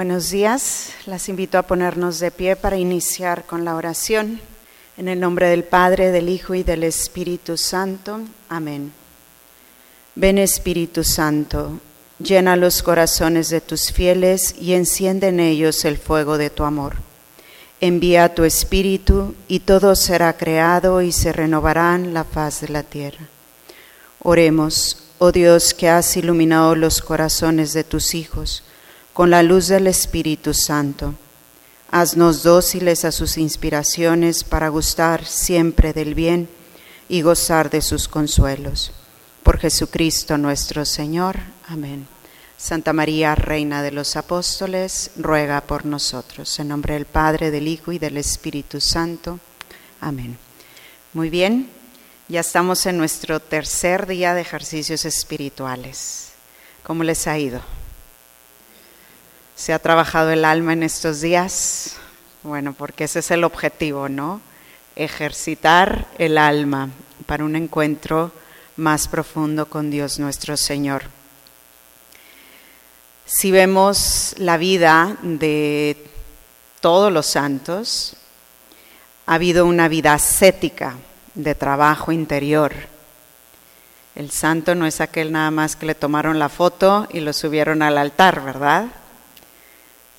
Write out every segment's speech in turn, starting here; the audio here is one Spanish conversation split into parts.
Buenos días, las invito a ponernos de pie para iniciar con la oración. En el nombre del Padre, del Hijo y del Espíritu Santo. Amén. Ven Espíritu Santo, llena los corazones de tus fieles y enciende en ellos el fuego de tu amor. Envía tu Espíritu y todo será creado y se renovarán la faz de la tierra. Oremos, oh Dios que has iluminado los corazones de tus hijos con la luz del Espíritu Santo. Haznos dóciles a sus inspiraciones para gustar siempre del bien y gozar de sus consuelos. Por Jesucristo nuestro Señor. Amén. Santa María, Reina de los Apóstoles, ruega por nosotros. En nombre del Padre, del Hijo y del Espíritu Santo. Amén. Muy bien, ya estamos en nuestro tercer día de ejercicios espirituales. ¿Cómo les ha ido? ¿Se ha trabajado el alma en estos días? Bueno, porque ese es el objetivo, ¿no? Ejercitar el alma para un encuentro más profundo con Dios nuestro Señor. Si vemos la vida de todos los santos, ha habido una vida ascética de trabajo interior. El santo no es aquel nada más que le tomaron la foto y lo subieron al altar, ¿verdad?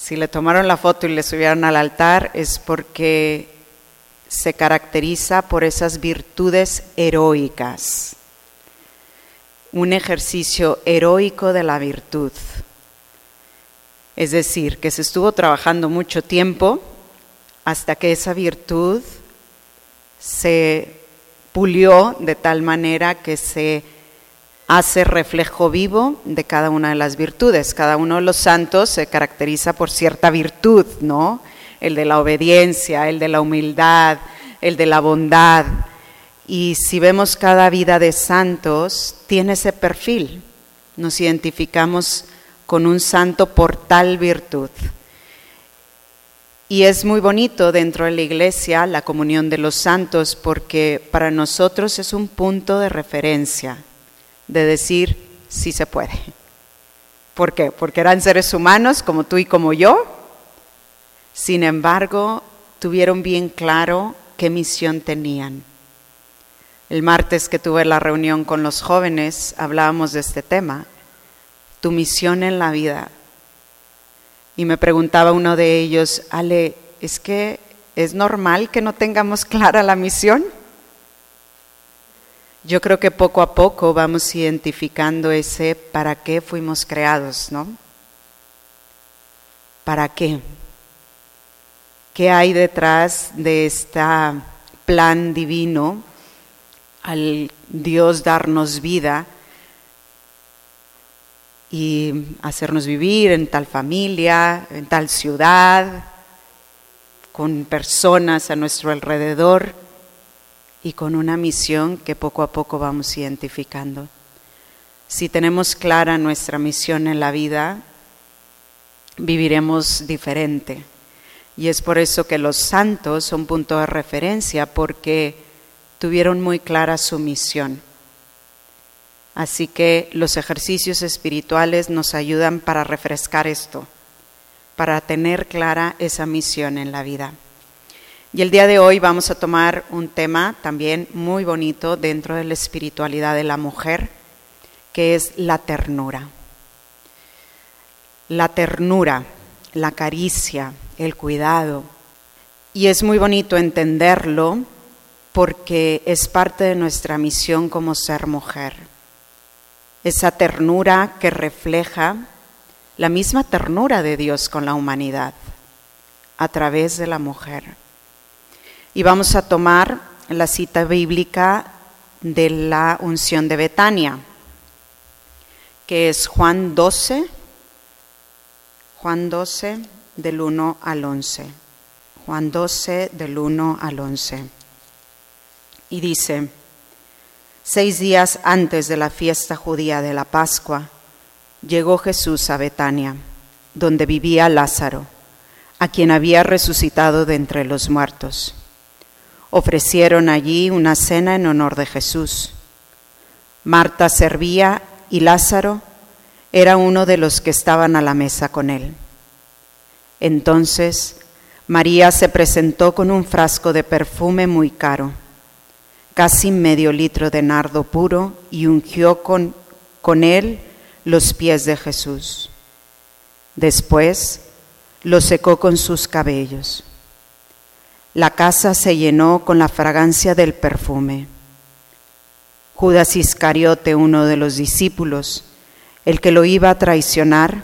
Si le tomaron la foto y le subieron al altar es porque se caracteriza por esas virtudes heroicas. Un ejercicio heroico de la virtud. Es decir, que se estuvo trabajando mucho tiempo hasta que esa virtud se pulió de tal manera que se hace reflejo vivo de cada una de las virtudes. Cada uno de los santos se caracteriza por cierta virtud, ¿no? El de la obediencia, el de la humildad, el de la bondad. Y si vemos cada vida de santos, tiene ese perfil. Nos identificamos con un santo por tal virtud. Y es muy bonito dentro de la iglesia la comunión de los santos porque para nosotros es un punto de referencia de decir sí se puede. ¿Por qué? Porque eran seres humanos como tú y como yo. Sin embargo, tuvieron bien claro qué misión tenían. El martes que tuve la reunión con los jóvenes hablábamos de este tema, tu misión en la vida. Y me preguntaba uno de ellos, Ale, ¿es que es normal que no tengamos clara la misión? Yo creo que poco a poco vamos identificando ese para qué fuimos creados, ¿no? ¿Para qué? ¿Qué hay detrás de este plan divino al Dios darnos vida y hacernos vivir en tal familia, en tal ciudad, con personas a nuestro alrededor? Y con una misión que poco a poco vamos identificando. Si tenemos clara nuestra misión en la vida, viviremos diferente. Y es por eso que los santos son punto de referencia, porque tuvieron muy clara su misión. Así que los ejercicios espirituales nos ayudan para refrescar esto, para tener clara esa misión en la vida. Y el día de hoy vamos a tomar un tema también muy bonito dentro de la espiritualidad de la mujer, que es la ternura. La ternura, la caricia, el cuidado. Y es muy bonito entenderlo porque es parte de nuestra misión como ser mujer. Esa ternura que refleja la misma ternura de Dios con la humanidad a través de la mujer. Y vamos a tomar la cita bíblica de la unción de Betania, que es Juan 12, Juan 12 del 1 al 11. Juan 12 del 1 al 11. Y dice, seis días antes de la fiesta judía de la Pascua, llegó Jesús a Betania, donde vivía Lázaro, a quien había resucitado de entre los muertos ofrecieron allí una cena en honor de Jesús. Marta servía y Lázaro era uno de los que estaban a la mesa con él. Entonces María se presentó con un frasco de perfume muy caro, casi medio litro de nardo puro, y ungió con, con él los pies de Jesús. Después lo secó con sus cabellos. La casa se llenó con la fragancia del perfume. Judas Iscariote, uno de los discípulos, el que lo iba a traicionar,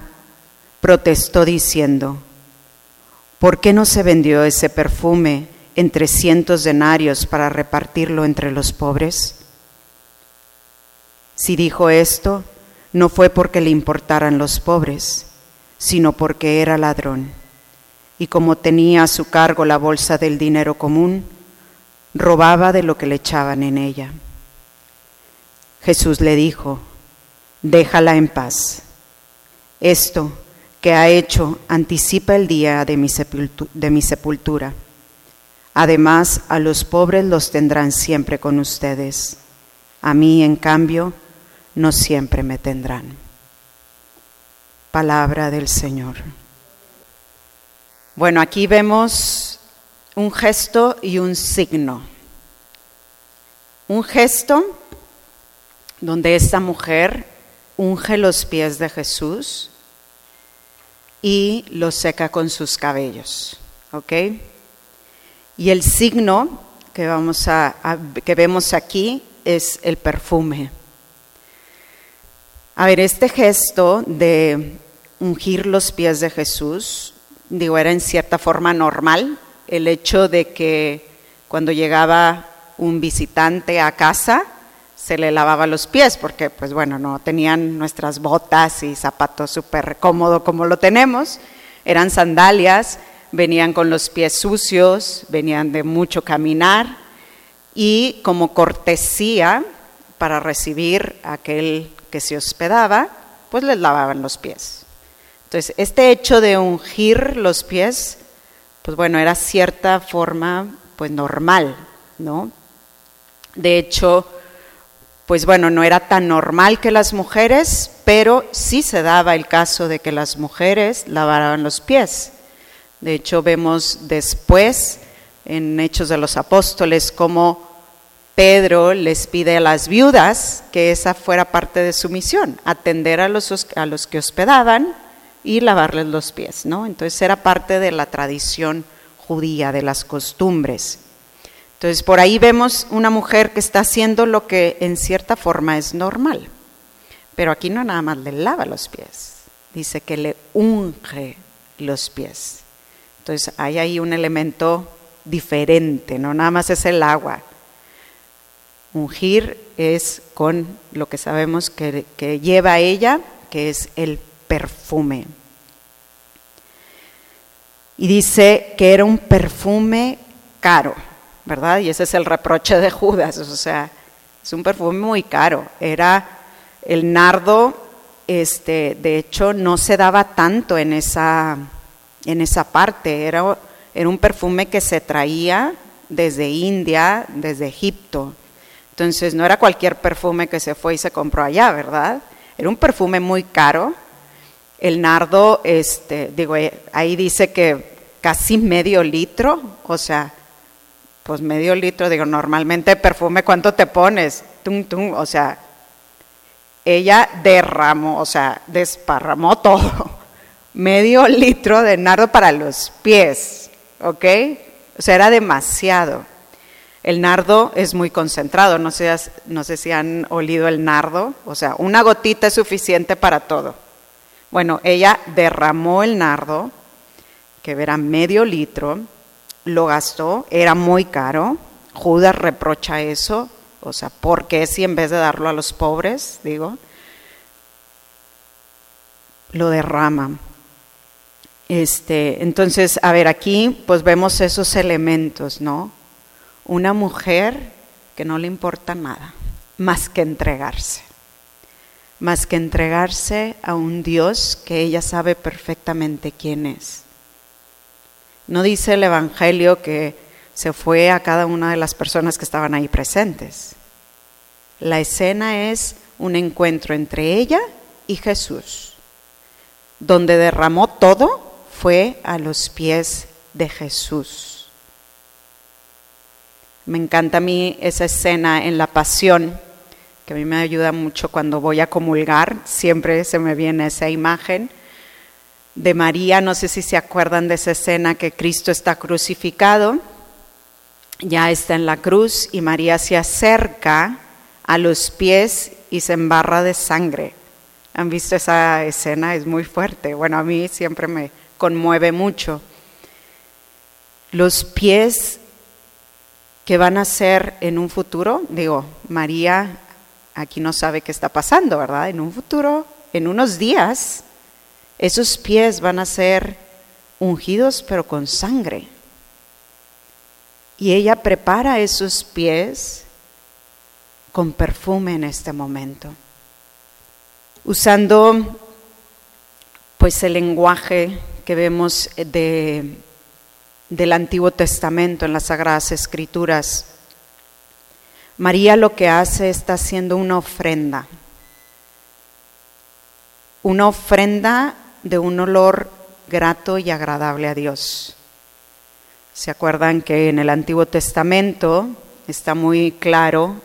protestó diciendo, ¿por qué no se vendió ese perfume en trescientos denarios para repartirlo entre los pobres? Si dijo esto, no fue porque le importaran los pobres, sino porque era ladrón. Y como tenía a su cargo la bolsa del dinero común, robaba de lo que le echaban en ella. Jesús le dijo, déjala en paz. Esto que ha hecho anticipa el día de mi, sepultura. Además, a los pobres los tendrán siempre con ustedes. A mí, en cambio, no siempre me tendrán. Palabra del Señor. Bueno, aquí vemos un gesto y un signo. Un gesto donde esta mujer unge los pies de Jesús y los seca con sus cabellos. ¿Ok? Y el signo que, vamos a, que vemos aquí es el perfume. A ver, este gesto de ungir los pies de Jesús, digo, era en cierta forma normal. El hecho de que cuando llegaba un visitante a casa, se le lavaba los pies, porque pues bueno, no tenían nuestras botas y zapatos súper cómodos como lo tenemos, eran sandalias, venían con los pies sucios, venían de mucho caminar y como cortesía para recibir a aquel que se hospedaba, pues les lavaban los pies. Entonces, este hecho de ungir los pies, pues bueno, era cierta forma, pues normal, ¿no? De hecho, pues bueno, no era tan normal que las mujeres, pero sí se daba el caso de que las mujeres lavaran los pies. De hecho, vemos después en Hechos de los Apóstoles cómo Pedro les pide a las viudas que esa fuera parte de su misión, atender a los, a los que hospedaban y lavarles los pies, ¿no? Entonces era parte de la tradición judía, de las costumbres. Entonces por ahí vemos una mujer que está haciendo lo que en cierta forma es normal, pero aquí no nada más le lava los pies, dice que le unge los pies. Entonces hay ahí un elemento diferente, no nada más es el agua, Ungir es con lo que sabemos que, lleva ella, que es el perfume. Y dice que era un perfume caro, ¿verdad? Y ese es el reproche de Judas, o sea, es un perfume muy caro. Era el nardo, este, de hecho, no se daba tanto en esa, en esa parte, era, era un perfume que se traía desde India, desde Egipto. Entonces no era cualquier perfume que se fue y se compró allá, ¿verdad? Era un perfume muy caro. El nardo, este, digo, eh, ahí dice que casi medio litro, o sea, pues medio litro, digo, normalmente perfume, ¿cuánto te pones? Tum, tum, o sea, ella derramó, o sea, desparramó todo. medio litro de nardo para los pies, ¿ok? O sea, era demasiado. El nardo es muy concentrado, no sé, no sé si han olido el nardo, o sea, una gotita es suficiente para todo. Bueno, ella derramó el nardo, que era medio litro, lo gastó, era muy caro. Judas reprocha eso, o sea, ¿por qué si en vez de darlo a los pobres, digo, lo derrama? Este, entonces, a ver, aquí pues vemos esos elementos, ¿no? una mujer que no le importa nada más que entregarse, más que entregarse a un Dios que ella sabe perfectamente quién es. No dice el Evangelio que se fue a cada una de las personas que estaban ahí presentes. La escena es un encuentro entre ella y Jesús, donde derramó todo fue a los pies de Jesús. Me encanta a mí esa escena en la pasión, que a mí me ayuda mucho cuando voy a comulgar, siempre se me viene esa imagen de María, no sé si se acuerdan de esa escena que Cristo está crucificado, ya está en la cruz y María se acerca a los pies y se embarra de sangre. ¿Han visto esa escena? Es muy fuerte. Bueno, a mí siempre me conmueve mucho. Los pies que van a ser en un futuro, digo, María aquí no sabe qué está pasando, ¿verdad? En un futuro, en unos días, esos pies van a ser ungidos pero con sangre. Y ella prepara esos pies con perfume en este momento, usando pues el lenguaje que vemos de, del Antiguo Testamento en las Sagradas Escrituras. María lo que hace está haciendo una ofrenda, una ofrenda de un olor grato y agradable a Dios. ¿Se acuerdan que en el Antiguo Testamento está muy claro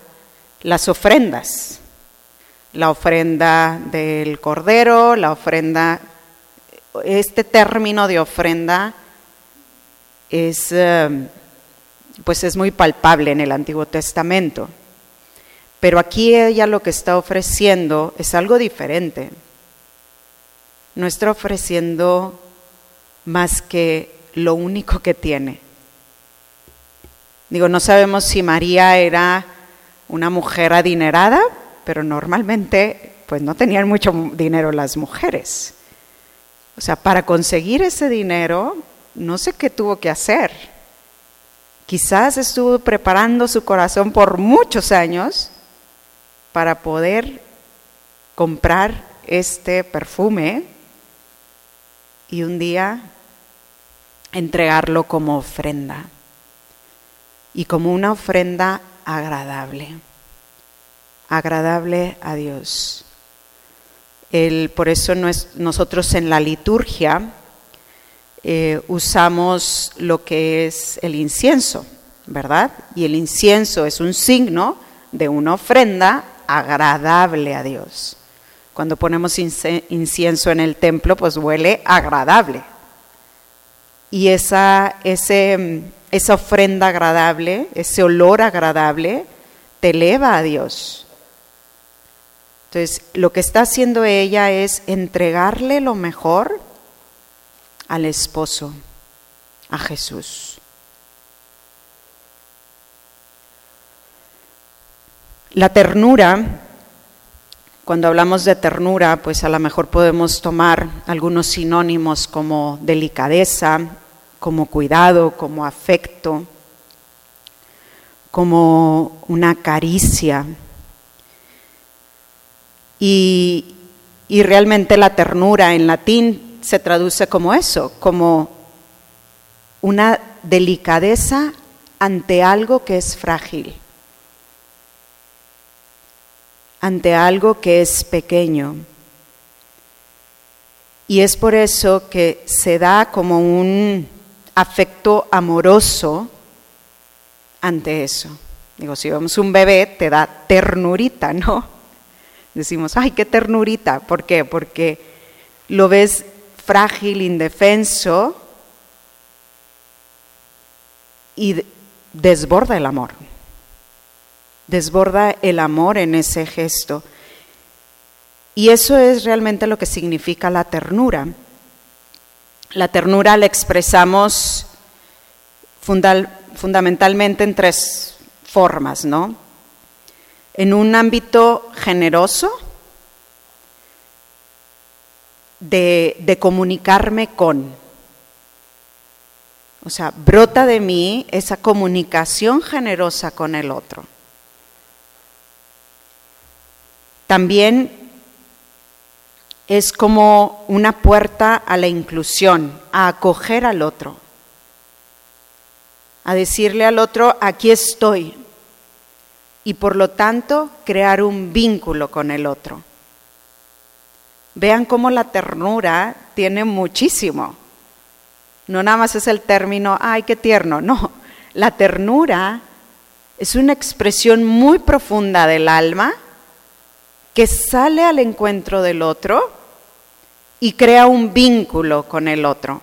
las ofrendas? La ofrenda del cordero, la ofrenda, este término de ofrenda es, eh, pues es muy palpable en el Antiguo Testamento. Pero aquí ella lo que está ofreciendo es algo diferente no está ofreciendo más que lo único que tiene. Digo, no sabemos si María era una mujer adinerada, pero normalmente pues no tenían mucho dinero las mujeres. O sea, para conseguir ese dinero, no sé qué tuvo que hacer. Quizás estuvo preparando su corazón por muchos años para poder comprar este perfume y un día entregarlo como ofrenda y como una ofrenda agradable, agradable a Dios. El, por eso nosotros en la liturgia eh, usamos lo que es el incienso, ¿verdad? Y el incienso es un signo de una ofrenda agradable a Dios. Cuando ponemos incienso en el templo, pues huele agradable. Y esa, esa ofrenda agradable, ese olor agradable, te eleva a Dios. Entonces, lo que está haciendo ella es entregarle lo mejor al esposo, a Jesús. La ternura cuando hablamos de ternura, pues a lo mejor podemos tomar algunos sinónimos como delicadeza, como cuidado, como afecto, como una caricia. Y, y realmente la ternura en latín se traduce como eso, como una delicadeza ante algo que es frágil ante algo que es pequeño. Y es por eso que se da como un afecto amoroso ante eso. Digo, si vemos un bebé, te da ternurita, ¿no? Decimos, ay, qué ternurita. ¿Por qué? Porque lo ves frágil, indefenso y desborda el amor desborda el amor en ese gesto. Y eso es realmente lo que significa la ternura. La ternura la expresamos fundamentalmente en tres formas, ¿no? En un ámbito generoso, de, comunicarme con. O sea, brota de mí esa comunicación generosa con el otro. También es como una puerta a la inclusión, a acoger al otro, a decirle al otro, aquí estoy, y por lo tanto crear un vínculo con el otro. Vean cómo la ternura tiene muchísimo. No nada más es el término, ay, qué tierno. No, la ternura es una expresión muy profunda del alma que sale al encuentro del otro y crea un vínculo con el otro.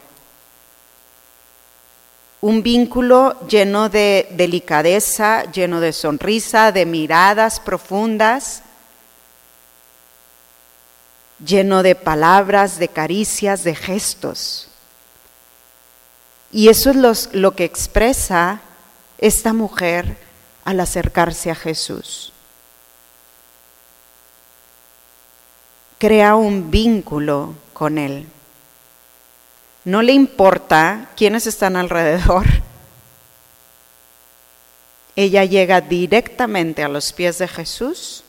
Un vínculo lleno de delicadeza, lleno de sonrisa, de miradas profundas, lleno de palabras, de caricias, de gestos. Y eso es lo que expresa esta mujer al acercarse a Jesús. Crea un vínculo con Él. No le importa quiénes están alrededor. Ella llega directamente a los pies de Jesús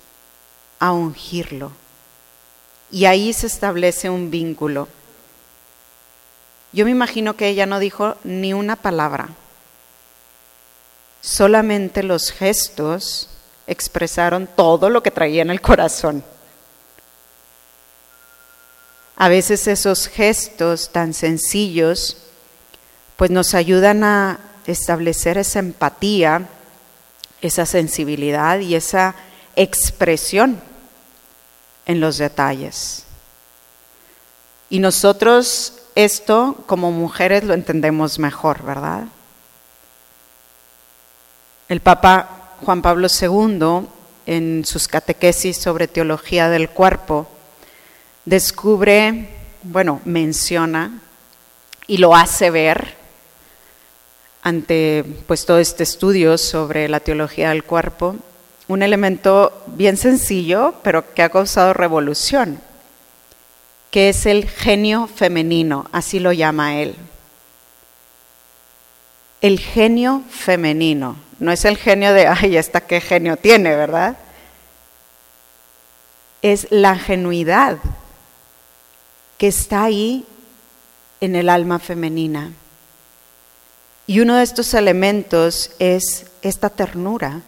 a ungirlo. Y ahí se establece un vínculo. Yo me imagino que ella no dijo ni una palabra. Solamente los gestos expresaron todo lo que traía en el corazón. A veces esos gestos tan sencillos pues nos ayudan a establecer esa empatía, esa sensibilidad y esa expresión en los detalles. Y nosotros esto como mujeres lo entendemos mejor, ¿verdad? El Papa Juan Pablo II, en sus catequesis sobre teología del cuerpo, descubre, bueno, menciona y lo hace ver ante pues todo este estudio sobre la teología del cuerpo, un elemento bien sencillo, pero que ha causado revolución, que es el genio femenino, así lo llama él. El genio femenino, no es el genio de, ay, esta qué genio tiene, ¿verdad? Es la genuidad que está ahí en el alma femenina. Y uno de estos elementos es esta ternura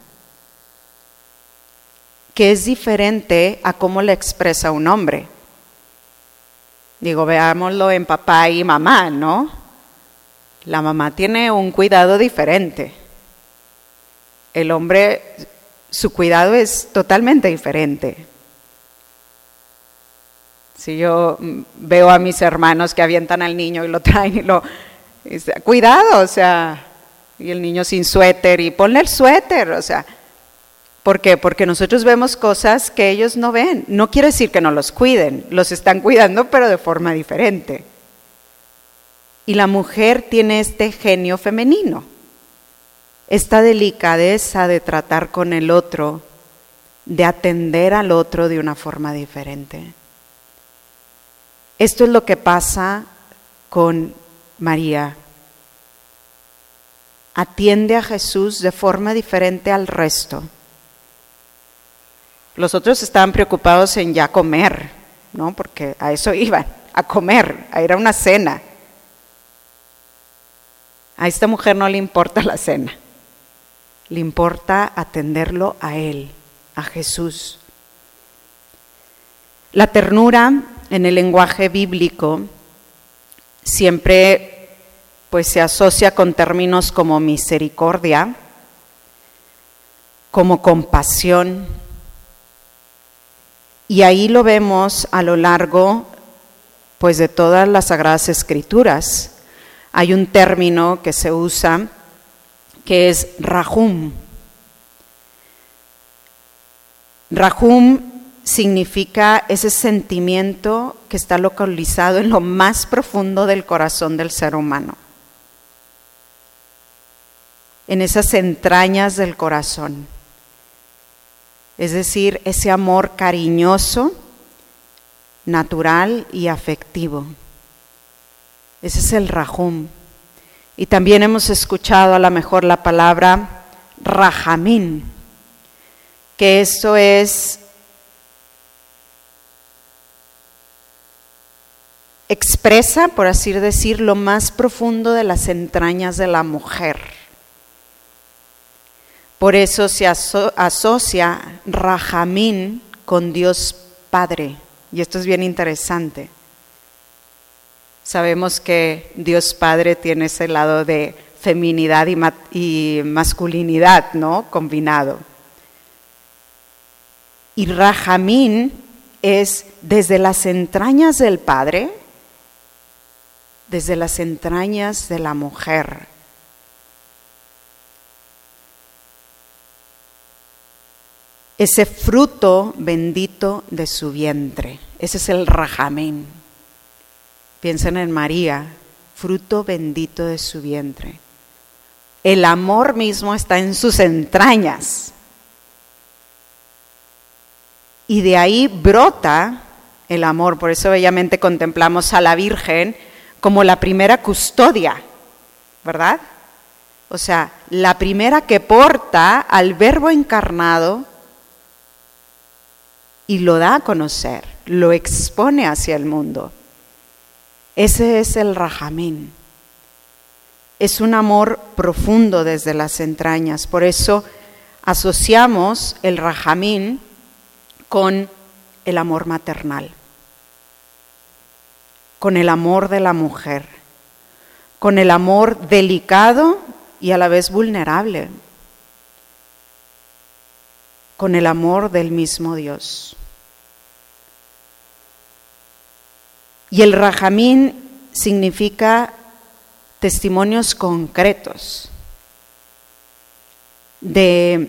que es diferente a cómo le expresa un hombre. Digo, veámoslo en papá y mamá, ¿no? La mamá tiene un cuidado diferente. El hombre, su cuidado es totalmente diferente. Si yo veo a mis hermanos que avientan al niño y lo traen y lo... Cuidado, o sea, y el niño sin suéter y ponle el suéter, o sea, ¿Por qué? Porque nosotros vemos cosas que ellos no ven. No quiere decir que no los cuiden, los están cuidando, pero de forma diferente. Y la mujer tiene este genio femenino, esta delicadeza de tratar con el otro, de atender al otro de una forma diferente. Esto es lo que pasa con María. Atiende a Jesús de forma diferente al resto. Los otros estaban preocupados en ya comer, ¿no? Porque a eso iban, a comer, a ir a una cena. A esta mujer no le importa la cena, le importa atenderlo a Él, a Jesús. La ternura en el lenguaje bíblico siempre pues se asocia con términos como misericordia, como compasión, y ahí lo vemos a lo largo pues de todas las sagradas escrituras. Hay un término que se usa que es rahum. Rahum significa ese sentimiento que está localizado en lo más profundo del corazón del ser humano, en esas entrañas del corazón es decir, ese amor cariñoso, natural y afectivo. Ese es el rajum. Y también hemos escuchado a lo mejor la palabra rajamín, que eso es expresa, por así decir, lo más profundo de las entrañas de la mujer. Por eso se asocia Rajamín con Dios Padre. Y esto es bien interesante. Sabemos que Dios Padre tiene ese lado de feminidad y, masculinidad, ¿no? Combinado. Y Rajamín es desde las entrañas del Padre, desde las entrañas de la mujer. Ese fruto bendito de su vientre. Ese es el Rajamín. Piensen en María, fruto bendito de su vientre. El amor mismo está en sus entrañas. Y de ahí brota el amor. Por eso bellamente contemplamos a la Virgen como la primera custodia, ¿verdad? O sea, la primera que porta al Verbo encarnado y lo da a conocer, lo expone hacia el mundo. Ese es el rajamín. Es un amor profundo desde las entrañas. Por eso asociamos el rajamín con el amor maternal, con el amor de la mujer, con el amor delicado y a la vez vulnerable, con el amor del mismo Dios. Y el rajamín significa testimonios concretos de,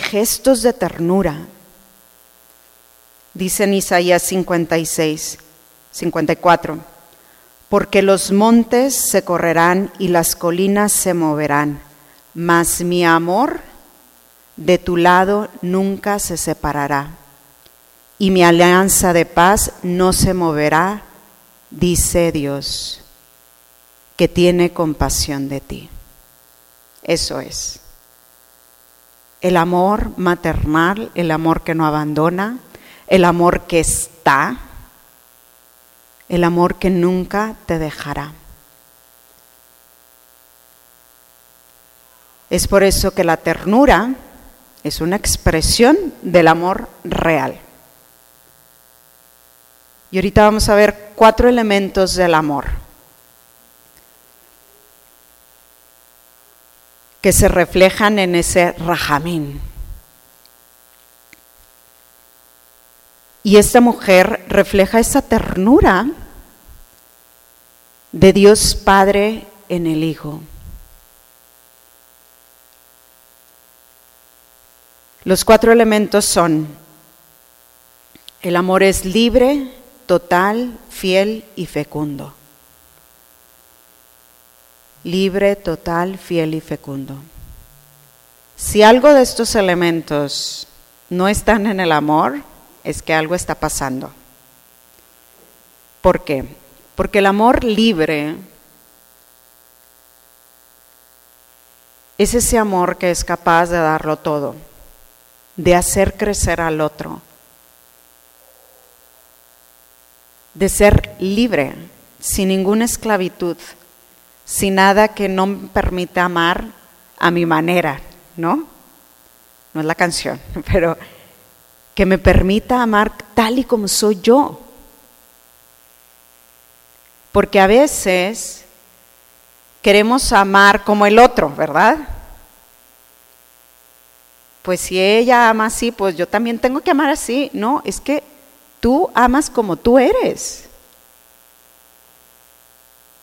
gestos de ternura. Dice en Isaías 56, 54, porque los montes se correrán y las colinas se moverán, mas mi amor de tu lado nunca se separará, y mi alianza de paz no se moverá dice Dios, que tiene compasión de ti. Eso es. El amor maternal, el amor que no abandona, el amor que está, el amor que nunca te dejará. Es por eso que la ternura es una expresión del amor real. Y ahorita vamos a ver cuatro elementos del amor que se reflejan en ese rajamín. Y esta mujer refleja esa ternura de Dios Padre en el Hijo. Los cuatro elementos son, el amor es libre, total, fiel y fecundo. Libre, total, fiel y fecundo. Si algo de estos elementos no están en el amor, es que algo está pasando. ¿Por qué? Porque el amor libre es ese amor que es capaz de darlo todo, de hacer crecer al otro, de ser libre, sin ninguna esclavitud, sin nada que no me permita amar a mi manera, ¿no? No es la canción, pero que me permita amar tal y como soy yo. Porque a veces queremos amar como el otro, ¿verdad? Pues si ella ama así, pues yo también tengo que amar así. No, es que Tú amas como tú eres.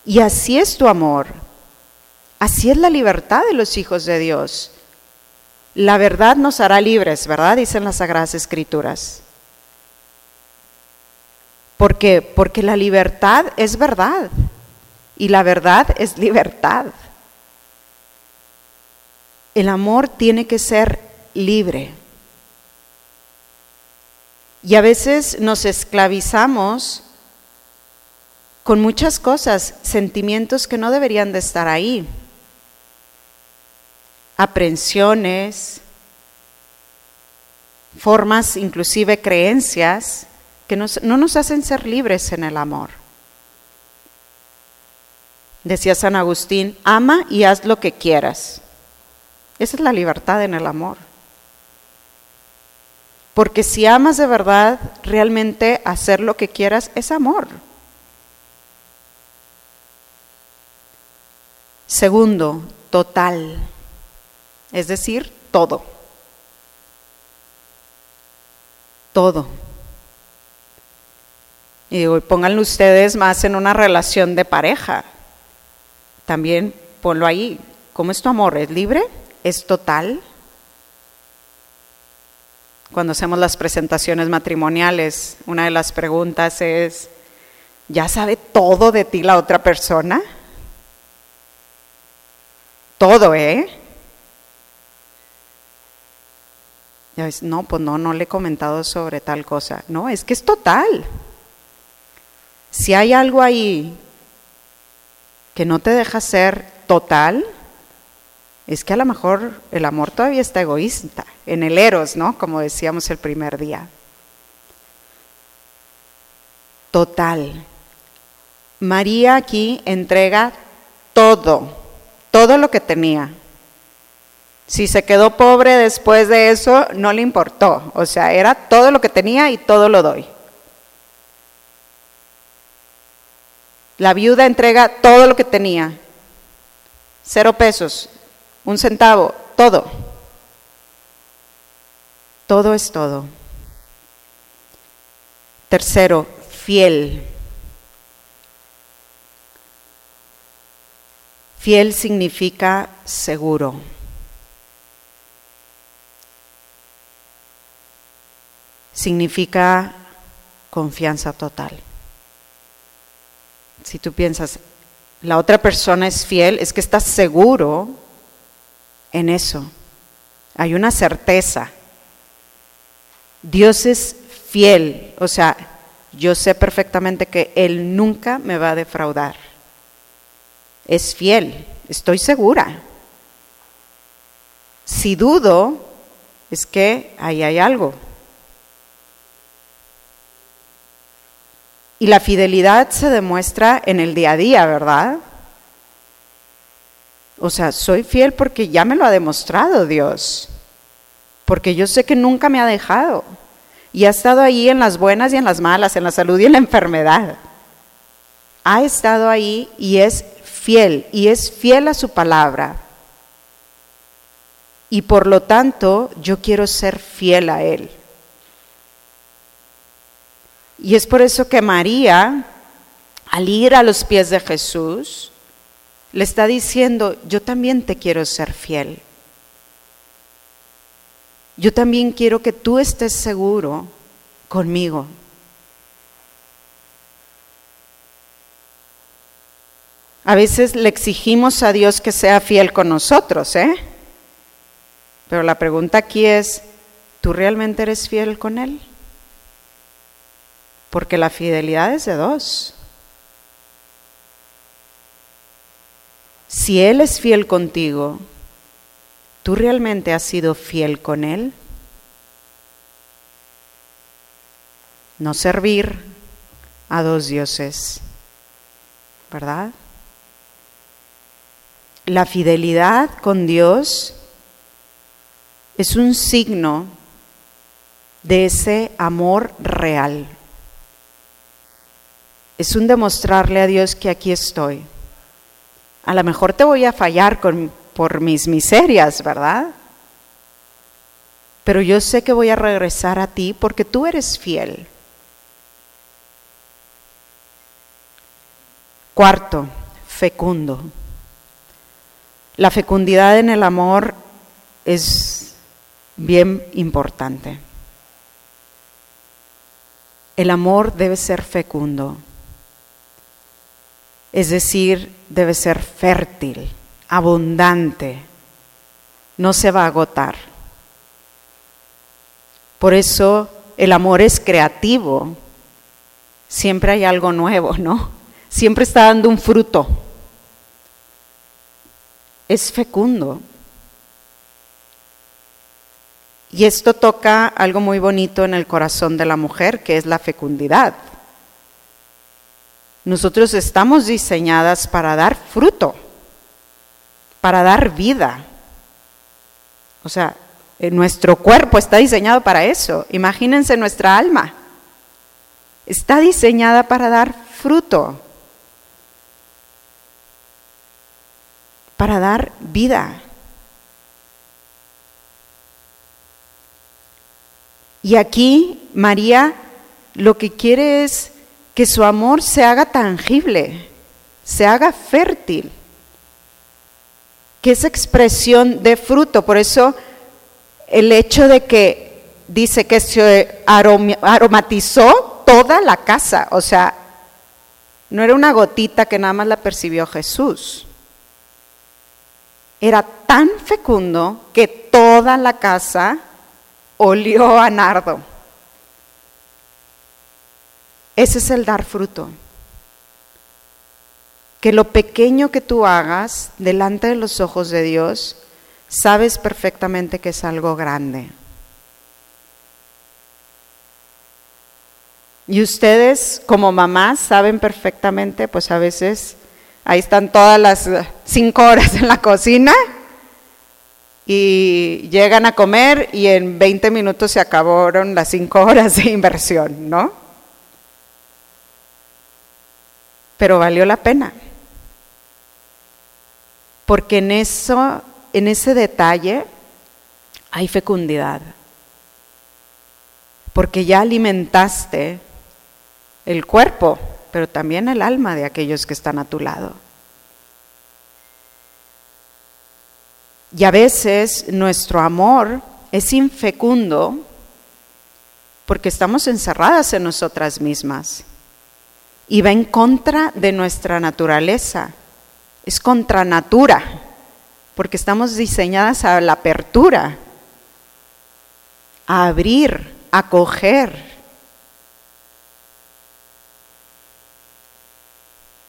Y así es tu amor. Así es la libertad de los hijos de Dios. La verdad nos hará libres, ¿verdad? Dicen las Sagradas Escrituras. ¿Por qué? Porque la libertad es verdad. Y la verdad es libertad. El amor tiene que ser libre. Y a veces nos esclavizamos con muchas cosas, sentimientos que no deberían de estar ahí, aprensiones, formas, inclusive creencias, que no nos hacen ser libres en el amor. Decía San Agustín, ama y haz lo que quieras. Esa es la libertad en el amor. Porque si amas de verdad, realmente hacer lo que quieras es amor. Segundo, total, es decir, todo. Todo. Y digo, pónganlo ustedes más en una relación de pareja. También ponlo ahí. ¿Cómo es tu amor? ¿Es libre? ¿Es total? Cuando hacemos las presentaciones matrimoniales, una de las preguntas es, ¿ya sabe todo de ti la otra persona? Todo, ¿eh? Ya ves, no, pues no, no le he comentado sobre tal cosa. No, es que es total. Si hay algo ahí que no te deja ser total, es que a lo mejor el amor todavía está egoísta, en el eros, ¿no? Como decíamos el primer día. Total. María aquí entrega todo, todo lo que tenía. Si se quedó pobre después de eso, no le importó. O sea, era todo lo que tenía y todo lo doy. La viuda entrega todo lo que tenía. Cero pesos, un centavo, todo. Todo es todo. Tercero, fiel. Fiel significa seguro. Significa confianza total si tú piensas, la otra persona es fiel, es que estás seguro en eso. Hay una certeza. Dios es fiel, o sea, yo sé perfectamente que Él nunca me va a defraudar. Es fiel, estoy segura. Si dudo, es que ahí hay algo. Y la fidelidad se demuestra en el día a día, ¿verdad? O sea, soy fiel porque ya me lo ha demostrado Dios, porque yo sé que nunca me ha dejado y ha estado ahí en las buenas y en las malas, en la salud y en la enfermedad. Ha estado ahí y es fiel, y es fiel a su palabra. Y por lo tanto, yo quiero ser fiel a Él. Y es por eso que María, al ir a los pies de Jesús, le está diciendo, yo también te quiero ser fiel. Yo también quiero que tú estés seguro conmigo. A veces le exigimos a Dios que sea fiel con nosotros, ¿eh? Pero la pregunta aquí es, ¿tú realmente eres fiel con Él? porque la fidelidad es de dos. Si Él es fiel contigo, ¿tú realmente has sido fiel con Él? No servir a dos dioses, ¿verdad? La fidelidad con Dios es un signo de ese amor real es un demostrarle a Dios que aquí estoy. A lo mejor te voy a fallar por mis miserias, ¿verdad? Pero yo sé que voy a regresar a ti porque tú eres fiel. Cuarto, fecundo. La fecundidad en el amor es bien importante. El amor debe ser fecundo es decir, debe ser fértil, abundante, no se va a agotar. Por eso el amor es creativo, siempre hay algo nuevo, ¿no? Siempre está dando un fruto. Es fecundo. Y esto toca algo muy bonito en el corazón de la mujer, que es la fecundidad. Nosotros estamos diseñadas para dar fruto, para dar vida. O sea, nuestro cuerpo está diseñado para eso. Imagínense nuestra alma. Está diseñada para dar fruto. para dar vida. Y aquí María lo que quiere es que su amor se haga tangible, se haga fértil, que esa expresión de fruto. Por eso el hecho de que dice que se aromatizó toda la casa, o sea, no era una gotita que nada más la percibió Jesús. Era tan fecundo que toda la casa olió a nardo. Ese es el dar fruto. Que lo pequeño que tú hagas delante de los ojos de Dios, sabes perfectamente que es algo grande. Y ustedes como mamás saben perfectamente, pues a veces ahí están todas las cinco horas en la cocina y llegan a comer y en 20 minutos se acabaron las cinco horas de inversión, ¿no? Pero valió la pena. Porque en eso, en ese detalle hay fecundidad. Porque ya alimentaste el cuerpo, pero también el alma de aquellos que están a tu lado. Y a veces nuestro amor es infecundo porque estamos encerradas en nosotras mismas y va en contra de nuestra naturaleza. Es contra natura, porque estamos diseñadas a la apertura, a abrir, a acoger,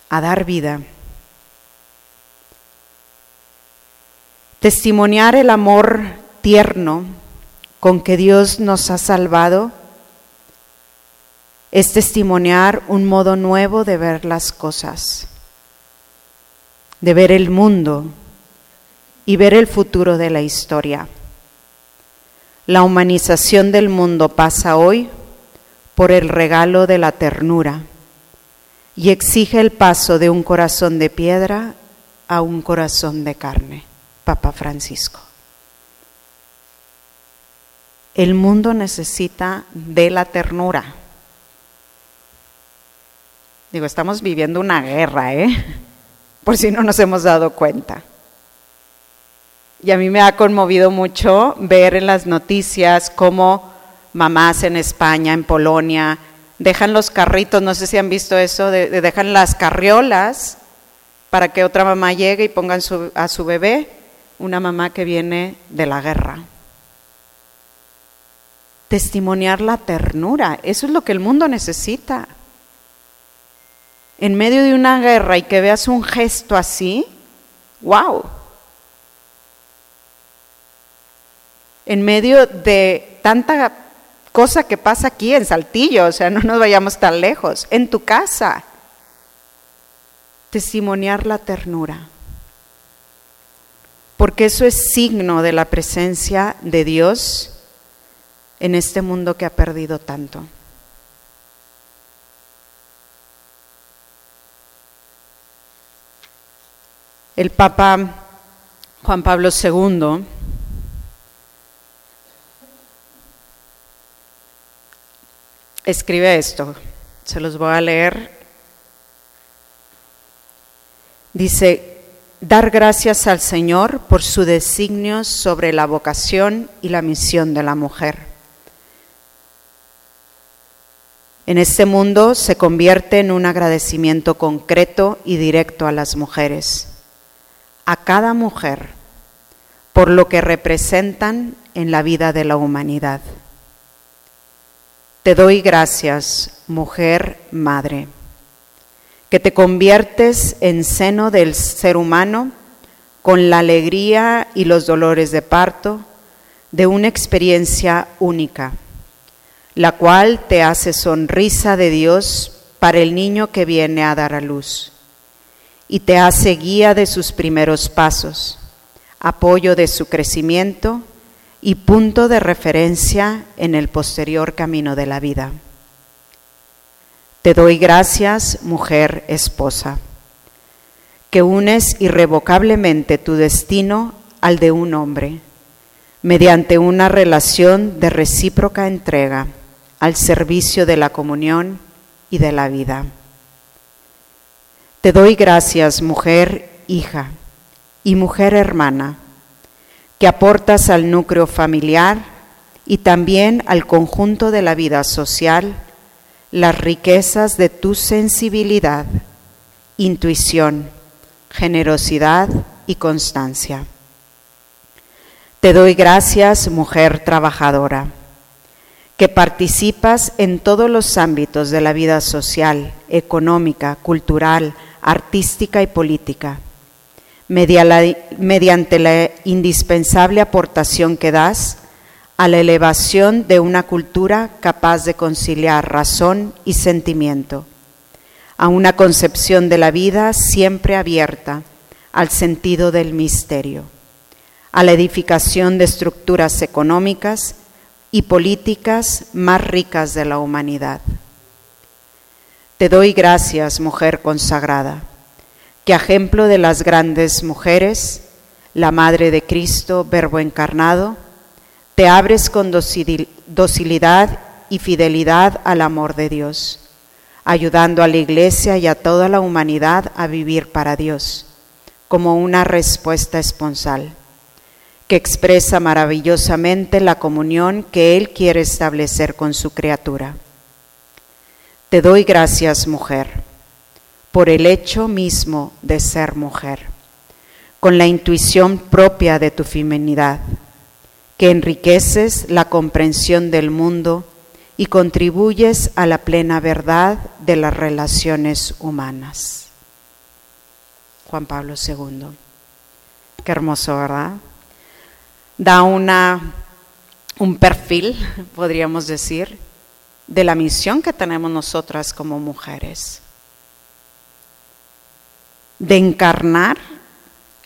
a dar vida. Testimoniar el amor tierno con que Dios nos ha salvado es testimoniar un modo nuevo de ver las cosas, de ver el mundo y ver el futuro de la historia. La humanización del mundo pasa hoy por el regalo de la ternura y exige el paso de un corazón de piedra a un corazón de carne. Papa Francisco. El mundo necesita de la ternura. Digo, estamos viviendo una guerra, ¿eh? Por si no nos hemos dado cuenta. Y a mí me ha conmovido mucho ver en las noticias cómo mamás en España, en Polonia, dejan los carritos, no sé si han visto eso, dejan las carriolas para que otra mamá llegue y pongan a su bebé, una mamá que viene de la guerra. Testimoniar la ternura, eso es lo que el mundo necesita. En medio de una guerra y que veas un gesto así, wow. En medio de tanta cosa que pasa aquí en Saltillo, o sea, no nos vayamos tan lejos, en tu casa. Testimoniar la ternura. Porque eso es signo de la presencia de Dios en este mundo que ha perdido tanto. El Papa Juan Pablo II escribe esto, se los voy a leer. Dice, dar gracias al Señor por su designio sobre la vocación y la misión de la mujer. En este mundo se convierte en un agradecimiento concreto y directo a las mujeres, a cada mujer, por lo que representan en la vida de la humanidad. Te doy gracias, mujer madre, que te conviertes en seno del ser humano con la alegría y los dolores de parto de una experiencia única, la cual te hace sonrisa de Dios para el niño que viene a dar a luz y te hace guía de sus primeros pasos, apoyo de su crecimiento y punto de referencia en el posterior camino de la vida. Te doy gracias, mujer esposa, que unes irrevocablemente tu destino al de un hombre, mediante una relación de recíproca entrega al servicio de la comunión y de la vida. Te doy gracias, mujer hija y mujer hermana, que aportas al núcleo familiar y también al conjunto de la vida social las riquezas de tu sensibilidad, intuición, generosidad y constancia. Te doy gracias, mujer trabajadora, que participas en todos los ámbitos de la vida social, económica, cultural, artística y política, mediante la indispensable aportación que das a la elevación de una cultura capaz de conciliar razón y sentimiento, a una concepción de la vida siempre abierta al sentido del misterio, a la edificación de estructuras económicas y políticas más ricas de la humanidad. Te doy gracias, mujer consagrada, que ejemplo de las grandes mujeres, la Madre de Cristo, Verbo encarnado, te abres con docilidad y fidelidad al amor de Dios, ayudando a la Iglesia y a toda la humanidad a vivir para Dios, como una respuesta esponsal, que expresa maravillosamente la comunión que Él quiere establecer con su criatura. Te doy gracias, mujer, por el hecho mismo de ser mujer, con la intuición propia de tu feminidad que enriqueces la comprensión del mundo y contribuyes a la plena verdad de las relaciones humanas. Juan Pablo II. Qué hermoso, ¿verdad? Da una, un perfil, podríamos decir, de la misión que tenemos nosotras como mujeres. De encarnar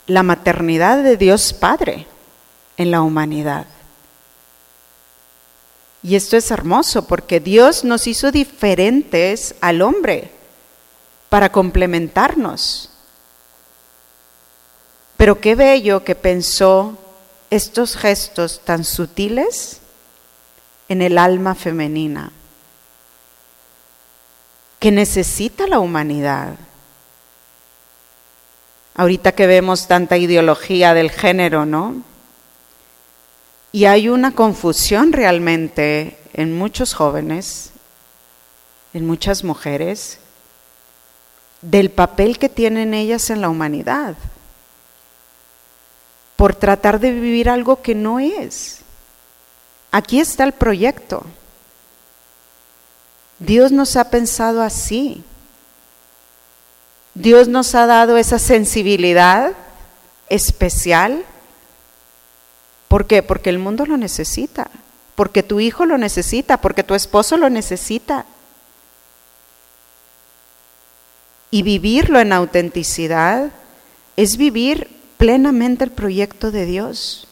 la maternidad de Dios Padre en la humanidad. Y esto es hermoso porque Dios nos hizo diferentes al hombre para complementarnos. Pero qué bello que pensó estos gestos tan sutiles en el alma femenina que necesita la humanidad. Ahorita que vemos tanta ideología del género, ¿no? Y hay una confusión realmente en muchos jóvenes, en muchas mujeres, del papel que tienen ellas en la humanidad, por tratar de vivir algo que no es. Aquí está el proyecto. Dios nos ha pensado así. Dios nos ha dado esa sensibilidad especial ¿Por qué? Porque el mundo lo necesita, porque tu hijo lo necesita, porque tu esposo lo necesita. Y vivirlo en autenticidad es vivir plenamente el proyecto de Dios,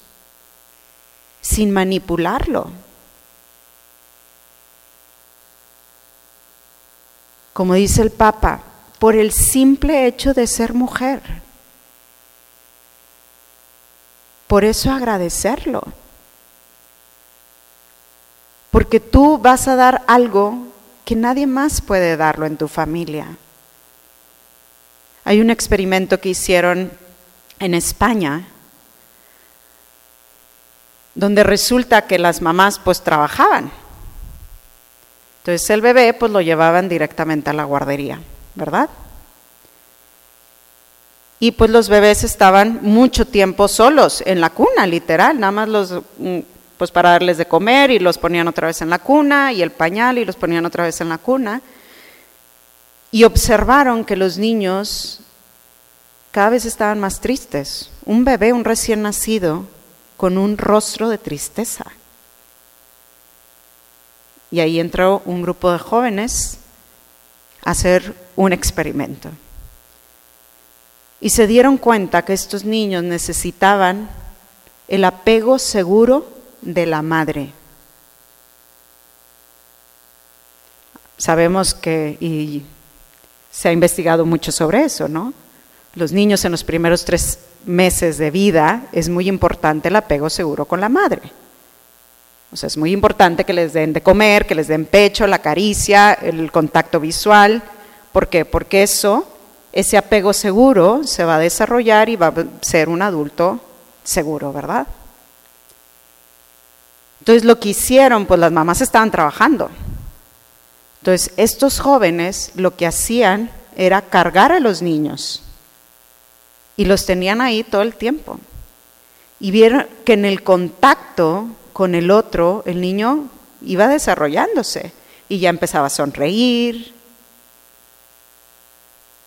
sin manipularlo. Como dice el Papa, por el simple hecho de ser mujer. Por eso agradecerlo. Porque tú vas a dar algo que nadie más puede darlo en tu familia. Hay un experimento que hicieron en España donde resulta que las mamás pues trabajaban. Entonces el bebé pues lo llevaban directamente a la guardería, ¿verdad? Y pues los bebés estaban mucho tiempo solos en la cuna, literal, nada más los, mm, pues para darles de comer y los ponían otra vez en la cuna y el pañal y los ponían otra vez en la cuna. Y observaron que los niños cada vez estaban más tristes. Un bebé, un recién nacido, con un rostro de tristeza. Y ahí entró un grupo de jóvenes a hacer un experimento. Y se dieron cuenta que estos niños necesitaban el apego seguro de la madre. Sabemos que, y se ha investigado mucho sobre eso, ¿no? los niños en los primeros tres meses de vida es muy importante el apego seguro con la madre. O sea, es muy importante que les den de comer, que les den pecho, la caricia, el contacto visual. ¿Por qué? Porque eso, ese apego seguro se va a desarrollar y va a ser un adulto seguro, ¿verdad? Entonces lo que hicieron, pues las mamás estaban trabajando. Entonces estos jóvenes lo que hacían era cargar a los niños y los tenían ahí todo el tiempo. Y vieron que en el contacto con el otro, el niño iba desarrollándose y ya empezaba a sonreír.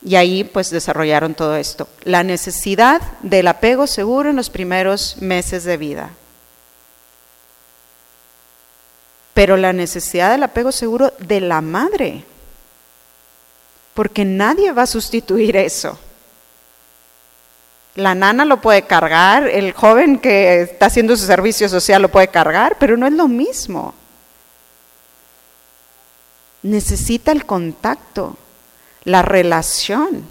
Y ahí pues desarrollaron todo esto. La necesidad del apego seguro en los primeros meses de vida. Pero la necesidad del apego seguro de la madre. Porque nadie va a sustituir eso. La nana lo puede cargar, el joven que está haciendo su servicio social lo puede cargar, pero no es lo mismo. Necesita el contacto, la relación.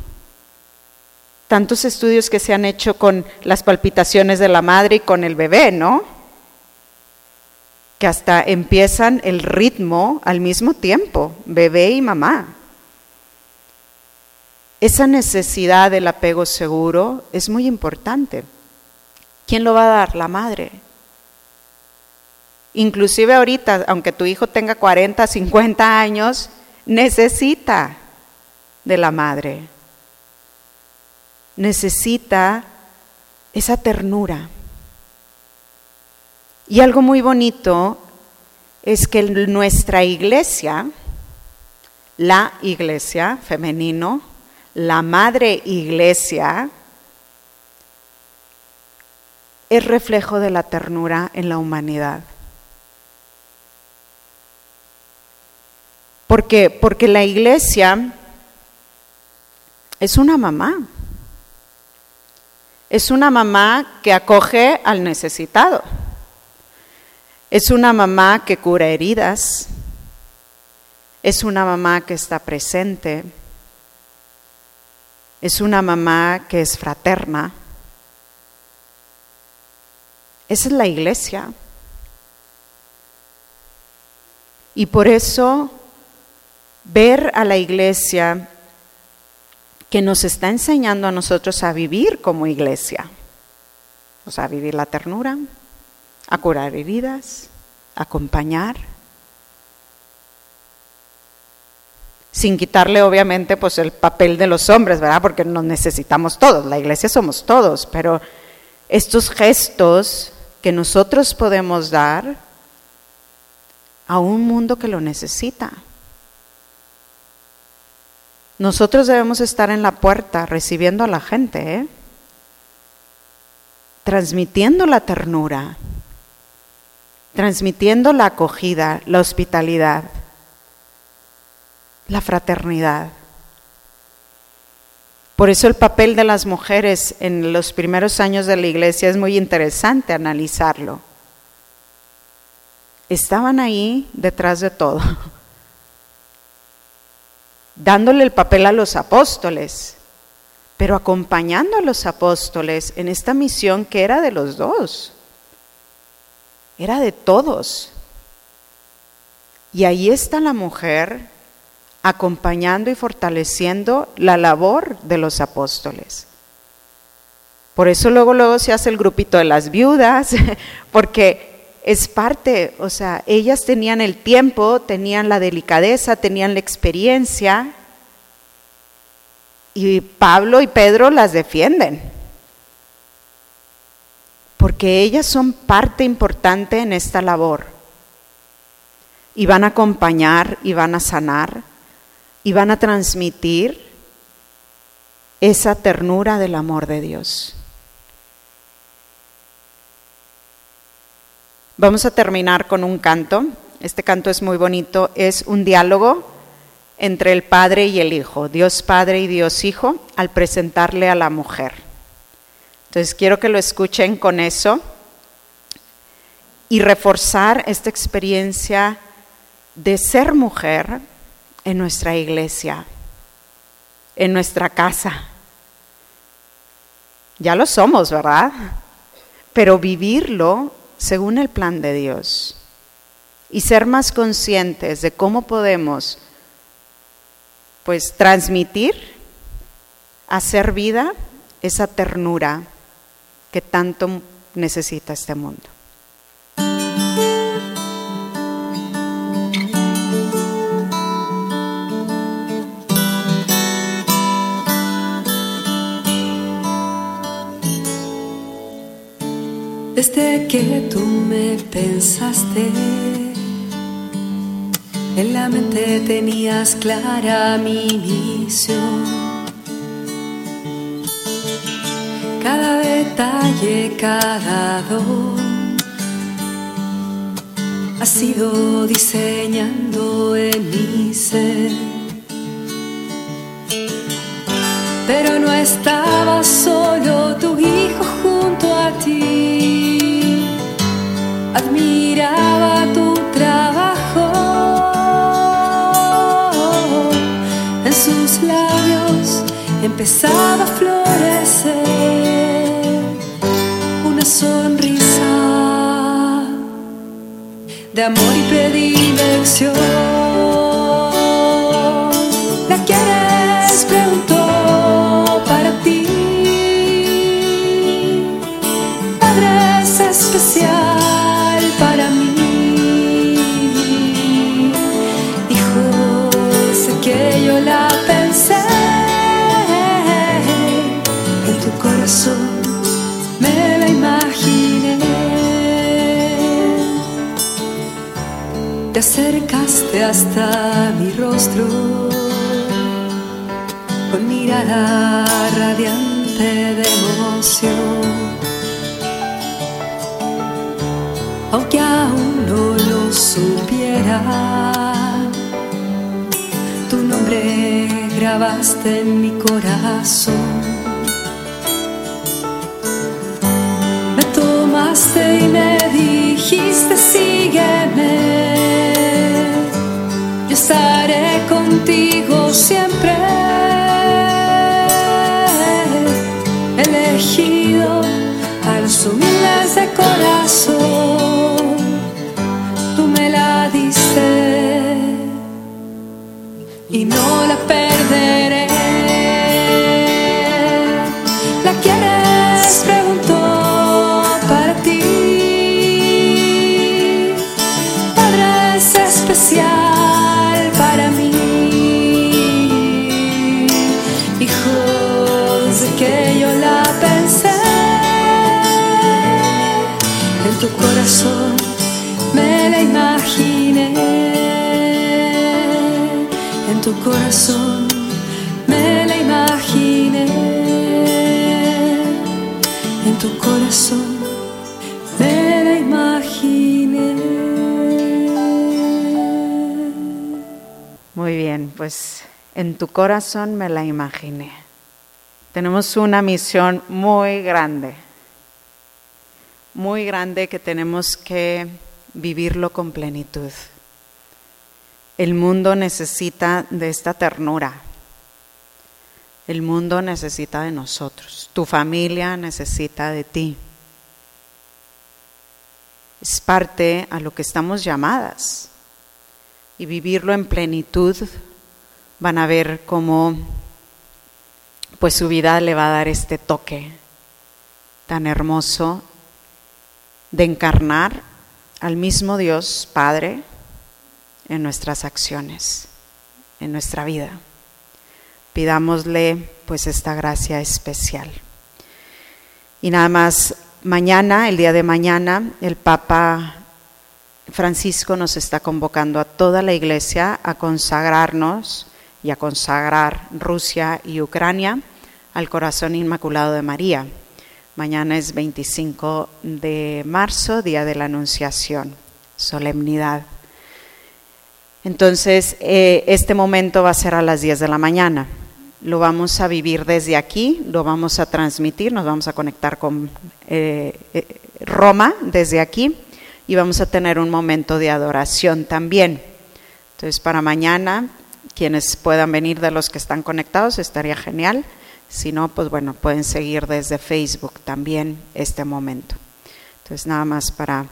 Tantos estudios que se han hecho con las palpitaciones de la madre y con el bebé, ¿no? Que hasta empiezan el ritmo al mismo tiempo, bebé y mamá. Esa necesidad del apego seguro es muy importante. ¿Quién lo va a dar? La madre. Inclusive ahorita, aunque tu hijo tenga 40, 50 años, necesita de la madre. Necesita esa ternura. Y algo muy bonito es que nuestra iglesia, la iglesia femenino, la madre iglesia es reflejo de la ternura en la humanidad. ¿Por qué? Porque la iglesia es una mamá. Es una mamá que acoge al necesitado. Es una mamá que cura heridas. Es una mamá que está presente es una mamá que es fraterna. Esa es la iglesia. Y por eso ver a la iglesia que nos está enseñando a nosotros a vivir como iglesia, o sea, a vivir la ternura, a curar heridas, a acompañar, sin quitarle obviamente pues el papel de los hombres, ¿verdad? Porque nos necesitamos todos, la iglesia somos todos, pero estos gestos que nosotros podemos dar a un mundo que lo necesita. Nosotros debemos estar en la puerta recibiendo a la gente, ¿eh? transmitiendo la ternura, transmitiendo la acogida, la hospitalidad la fraternidad. Por eso el papel de las mujeres en los primeros años de la iglesia es muy interesante analizarlo. Estaban ahí detrás de todo, dándole el papel a los apóstoles, pero acompañando a los apóstoles en esta misión que era de los dos, era de todos. Y ahí está la mujer acompañando y fortaleciendo la labor de los apóstoles. Por eso luego luego se hace el grupito de las viudas, porque es parte, o sea, ellas tenían el tiempo, tenían la delicadeza, tenían la experiencia, y Pablo y Pedro las defienden, porque ellas son parte importante en esta labor, y van a acompañar y van a sanar, y van a transmitir esa ternura del amor de Dios. Vamos a terminar con un canto. Este canto es muy bonito. Es un diálogo entre el Padre y el Hijo, Dios Padre y Dios Hijo, al presentarle a la mujer. Entonces quiero que lo escuchen con eso y reforzar esta experiencia de ser mujer, en nuestra iglesia, en nuestra casa, Ya lo somos, ¿verdad? Pero vivirlo según el plan de Dios y ser más conscientes de cómo podemos pues transmitir, hacer vida esa ternura que tanto necesita este mundo. Desde que tú me pensaste, en la mente tenías clara mi misión. Cada detalle, cada don, ha sido diseñando en mi ser. Pero no estaba solo tu hijo junto a ti admiraba tu trabajo. En sus labios empezaba a florecer una sonrisa de amor y predilección. ¿La quieres? Preguntó para ti. Padre es acercaste hasta mi rostro con mirada radiante de emoción. Aunque aún no lo supiera, tu nombre grabaste en mi corazón y me contigo siempre. En tu corazón me la imaginé. En tu corazón me la imaginé. Muy bien, pues en tu corazón me la imaginé. Tenemos una misión muy grande, muy grande que tenemos que vivirlo con plenitud. El mundo necesita de esta ternura. El mundo necesita de nosotros. Tu familia necesita de ti. Es parte a lo que estamos llamadas y vivirlo en plenitud, van a ver cómo pues su vida le va a dar este toque tan hermoso de encarnar al mismo Dios Padre en nuestras acciones, en nuestra vida. Pidámosle pues esta gracia especial. Y nada más, mañana, el día de mañana, el Papa Francisco nos está convocando a toda la iglesia a consagrarnos y a consagrar Rusia y Ucrania al corazón inmaculado de María. Mañana es 25 de marzo, día de la Anunciación, solemnidad. Entonces, eh, este momento va a ser a las 10 de la mañana. Lo vamos a vivir desde aquí, lo vamos a transmitir, nos vamos a conectar con eh, eh, Roma desde aquí y vamos a tener un momento de adoración también. Entonces, para mañana, quienes puedan venir de los que están conectados, estaría genial Si no, pues bueno, pueden seguir desde Facebook también este momento. Entonces, nada más para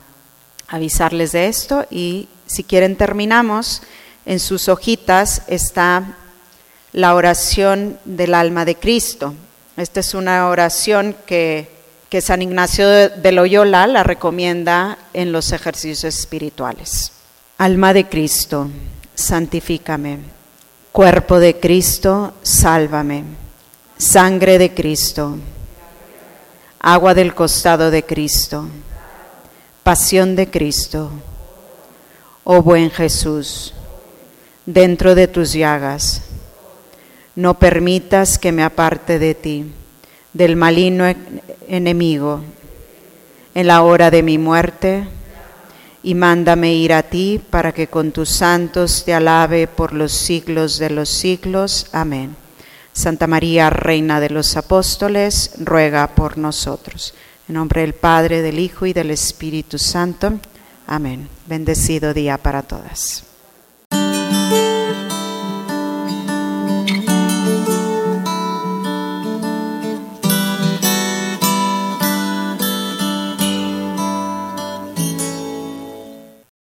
avisarles de esto y si quieren terminamos, en sus hojitas está la oración del alma de Cristo. Esta es una oración que, que San Ignacio de Loyola la recomienda en los ejercicios espirituales. Alma de Cristo, santifícame. Cuerpo de Cristo, sálvame. Sangre de Cristo. Agua del costado de Cristo. Pasión de Cristo. Oh buen Jesús, dentro de tus llagas no permitas que me aparte de ti, del maligno enemigo, en la hora de mi muerte, y mándame ir a ti para que con tus santos te alabe por los siglos de los siglos. Amén. Santa María, Reina de los Apóstoles, ruega por nosotros. En nombre del Padre, del Hijo y del Espíritu Santo. Amén. Bendecido día para todas.